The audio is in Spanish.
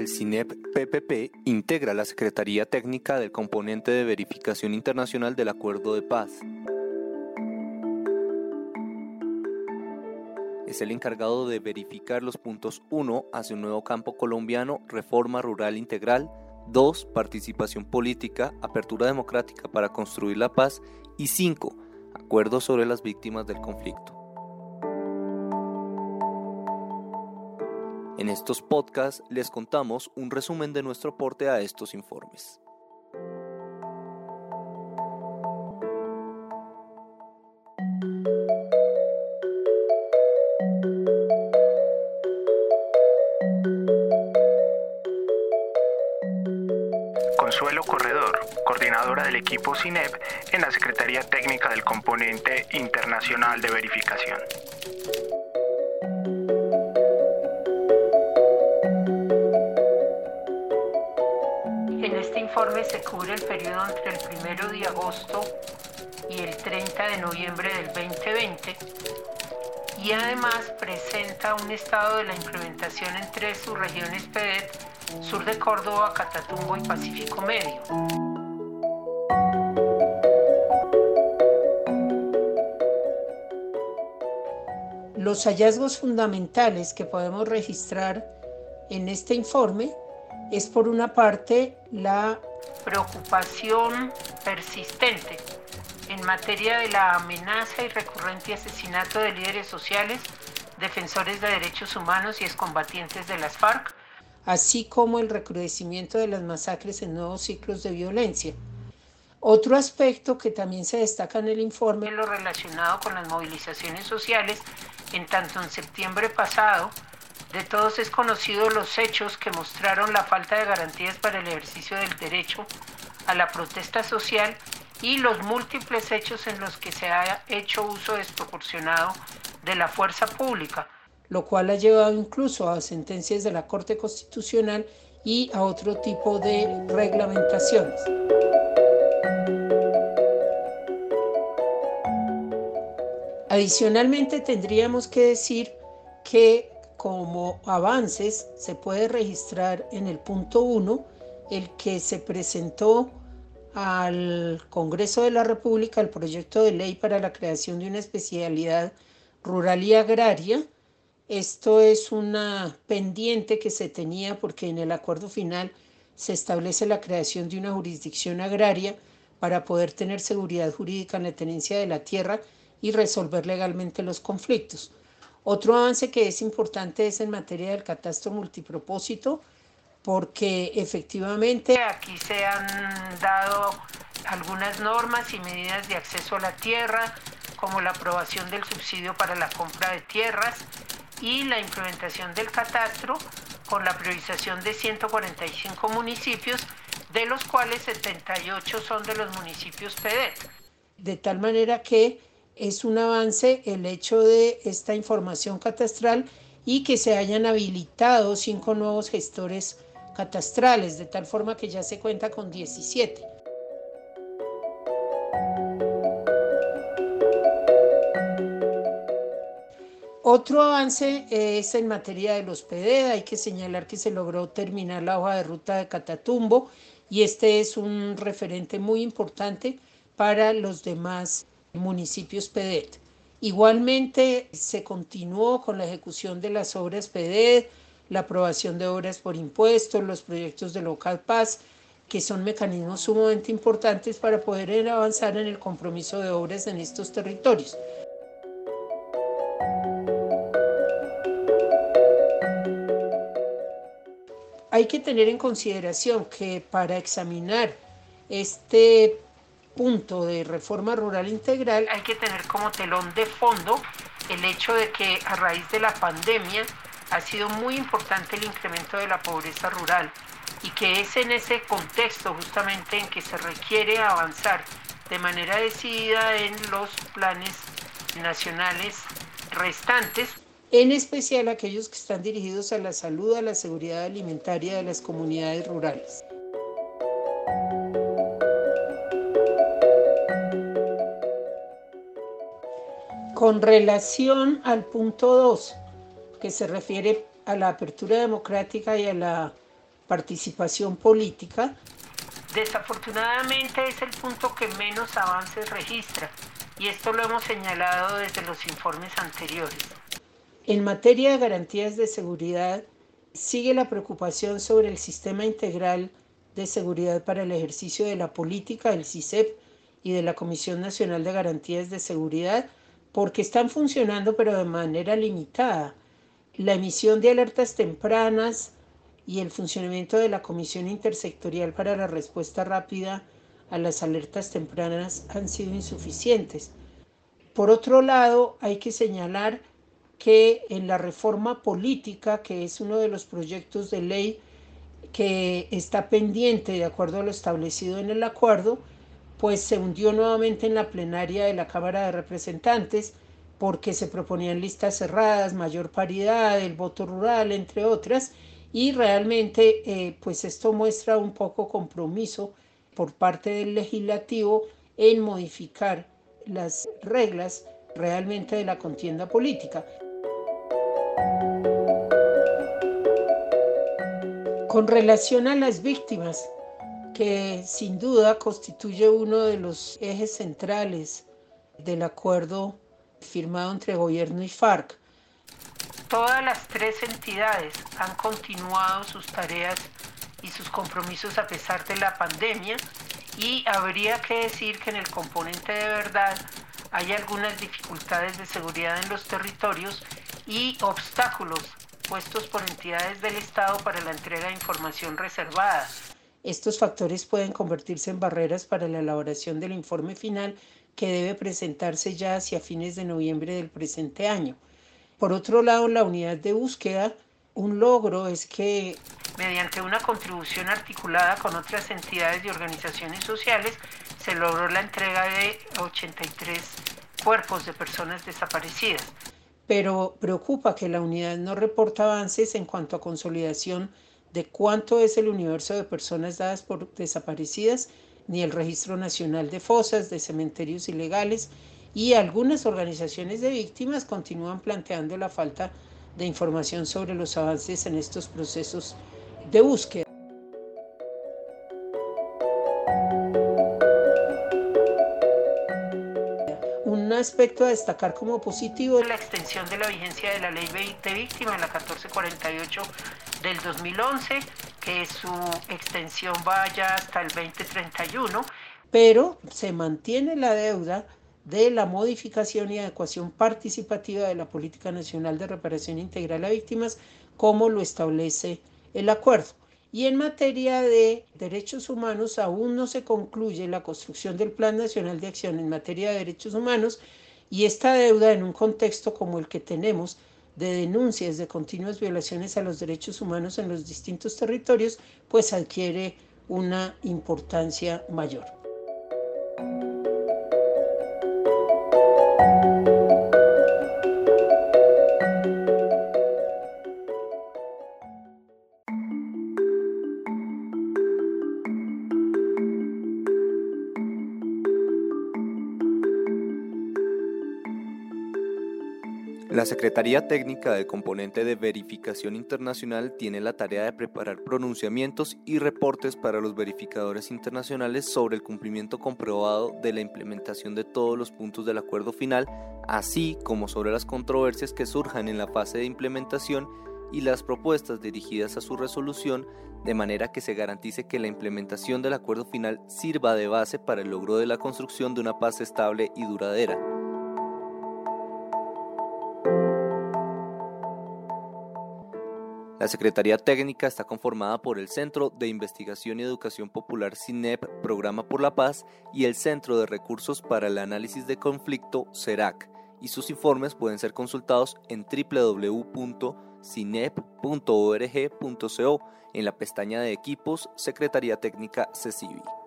El CINEP PPP integra la Secretaría Técnica del componente de verificación internacional del Acuerdo de Paz. Es el encargado de verificar los puntos 1 hacia un nuevo campo colombiano, reforma rural integral, 2. Participación política, apertura democrática para construir la paz y 5. Acuerdo sobre las víctimas del conflicto. En estos podcasts les contamos un resumen de nuestro aporte a estos informes. Consuelo Corredor, coordinadora del equipo CINEP en la Secretaría Técnica del Componente Internacional de Verificación. Informe se cubre el periodo entre el 1 de agosto y el 30 de noviembre del 2020 y además presenta un estado de la implementación en tres subregiones PEDET, sur de Córdoba, Catatumbo y Pacífico Medio. Los hallazgos fundamentales que podemos registrar en este informe es por una parte la preocupación persistente en materia de la amenaza y recurrente asesinato de líderes sociales, defensores de derechos humanos y excombatientes de las FARC, así como el recrudecimiento de las masacres en nuevos ciclos de violencia. Otro aspecto que también se destaca en el informe es lo relacionado con las movilizaciones sociales, en tanto en septiembre pasado de todos es conocido los hechos que mostraron la falta de garantías para el ejercicio del derecho a la protesta social y los múltiples hechos en los que se ha hecho uso desproporcionado de la fuerza pública, lo cual ha llevado incluso a sentencias de la Corte Constitucional y a otro tipo de reglamentaciones. Adicionalmente tendríamos que decir que como avances se puede registrar en el punto 1 el que se presentó al Congreso de la República el proyecto de ley para la creación de una especialidad rural y agraria. Esto es una pendiente que se tenía porque en el acuerdo final se establece la creación de una jurisdicción agraria para poder tener seguridad jurídica en la tenencia de la tierra y resolver legalmente los conflictos. Otro avance que es importante es en materia del catastro multipropósito, porque efectivamente aquí se han dado algunas normas y medidas de acceso a la tierra, como la aprobación del subsidio para la compra de tierras y la implementación del catastro con la priorización de 145 municipios, de los cuales 78 son de los municipios PEDET. De tal manera que es un avance el hecho de esta información catastral y que se hayan habilitado cinco nuevos gestores catastrales, de tal forma que ya se cuenta con 17. Otro avance es en materia de los PD. Hay que señalar que se logró terminar la hoja de ruta de Catatumbo y este es un referente muy importante para los demás municipios PEDET. Igualmente se continuó con la ejecución de las obras PEDET, la aprobación de obras por impuestos, los proyectos de Local Paz, que son mecanismos sumamente importantes para poder avanzar en el compromiso de obras en estos territorios. Hay que tener en consideración que para examinar este punto de reforma rural integral, hay que tener como telón de fondo el hecho de que a raíz de la pandemia ha sido muy importante el incremento de la pobreza rural y que es en ese contexto justamente en que se requiere avanzar de manera decidida en los planes nacionales restantes, en especial aquellos que están dirigidos a la salud, a la seguridad alimentaria de las comunidades rurales. Con relación al punto 2, que se refiere a la apertura democrática y a la participación política, desafortunadamente es el punto que menos avances registra y esto lo hemos señalado desde los informes anteriores. En materia de garantías de seguridad, sigue la preocupación sobre el sistema integral de seguridad para el ejercicio de la política del CISEP y de la Comisión Nacional de Garantías de Seguridad, porque están funcionando pero de manera limitada. La emisión de alertas tempranas y el funcionamiento de la Comisión Intersectorial para la Respuesta Rápida a las alertas tempranas han sido insuficientes. Por otro lado, hay que señalar que en la reforma política, que es uno de los proyectos de ley que está pendiente de acuerdo a lo establecido en el acuerdo, pues se hundió nuevamente en la plenaria de la Cámara de Representantes porque se proponían listas cerradas, mayor paridad, el voto rural, entre otras, y realmente eh, pues esto muestra un poco compromiso por parte del legislativo en modificar las reglas realmente de la contienda política. Con relación a las víctimas, que sin duda constituye uno de los ejes centrales del acuerdo firmado entre gobierno y FARC, todas las tres entidades han continuado sus tareas y sus compromisos a pesar de la pandemia y habría que decir que en el componente de verdad hay algunas dificultades de seguridad en los territorios y obstáculos puestos por entidades del Estado para la entrega de información reservada. Estos factores pueden convertirse en barreras para la elaboración del informe final que debe presentarse ya hacia fines de noviembre del presente año. Por otro lado, la unidad de búsqueda, un logro es que mediante una contribución articulada con otras entidades y organizaciones sociales, se logró la entrega de 83 cuerpos de personas desaparecidas pero preocupa que la unidad no reporta avances en cuanto a consolidación de cuánto es el universo de personas dadas por desaparecidas, ni el Registro Nacional de Fosas, de Cementerios Ilegales, y algunas organizaciones de víctimas continúan planteando la falta de información sobre los avances en estos procesos de búsqueda. aspecto a destacar como positivo es la extensión de la vigencia de la ley de víctima, la 1448 del 2011, que su extensión vaya hasta el 2031, pero se mantiene la deuda de la modificación y adecuación participativa de la Política Nacional de Reparación Integral a Víctimas, como lo establece el acuerdo. Y en materia de derechos humanos aún no se concluye la construcción del Plan Nacional de Acción en materia de derechos humanos y esta deuda en un contexto como el que tenemos de denuncias de continuas violaciones a los derechos humanos en los distintos territorios, pues adquiere una importancia mayor. La Secretaría Técnica del Componente de Verificación Internacional tiene la tarea de preparar pronunciamientos y reportes para los verificadores internacionales sobre el cumplimiento comprobado de la implementación de todos los puntos del acuerdo final, así como sobre las controversias que surjan en la fase de implementación y las propuestas dirigidas a su resolución, de manera que se garantice que la implementación del acuerdo final sirva de base para el logro de la construcción de una paz estable y duradera. La Secretaría Técnica está conformada por el Centro de Investigación y Educación Popular CINEP Programa por la Paz y el Centro de Recursos para el Análisis de Conflicto CERAC, y sus informes pueden ser consultados en www.cinep.org.co en la pestaña de equipos Secretaría Técnica CECIVI.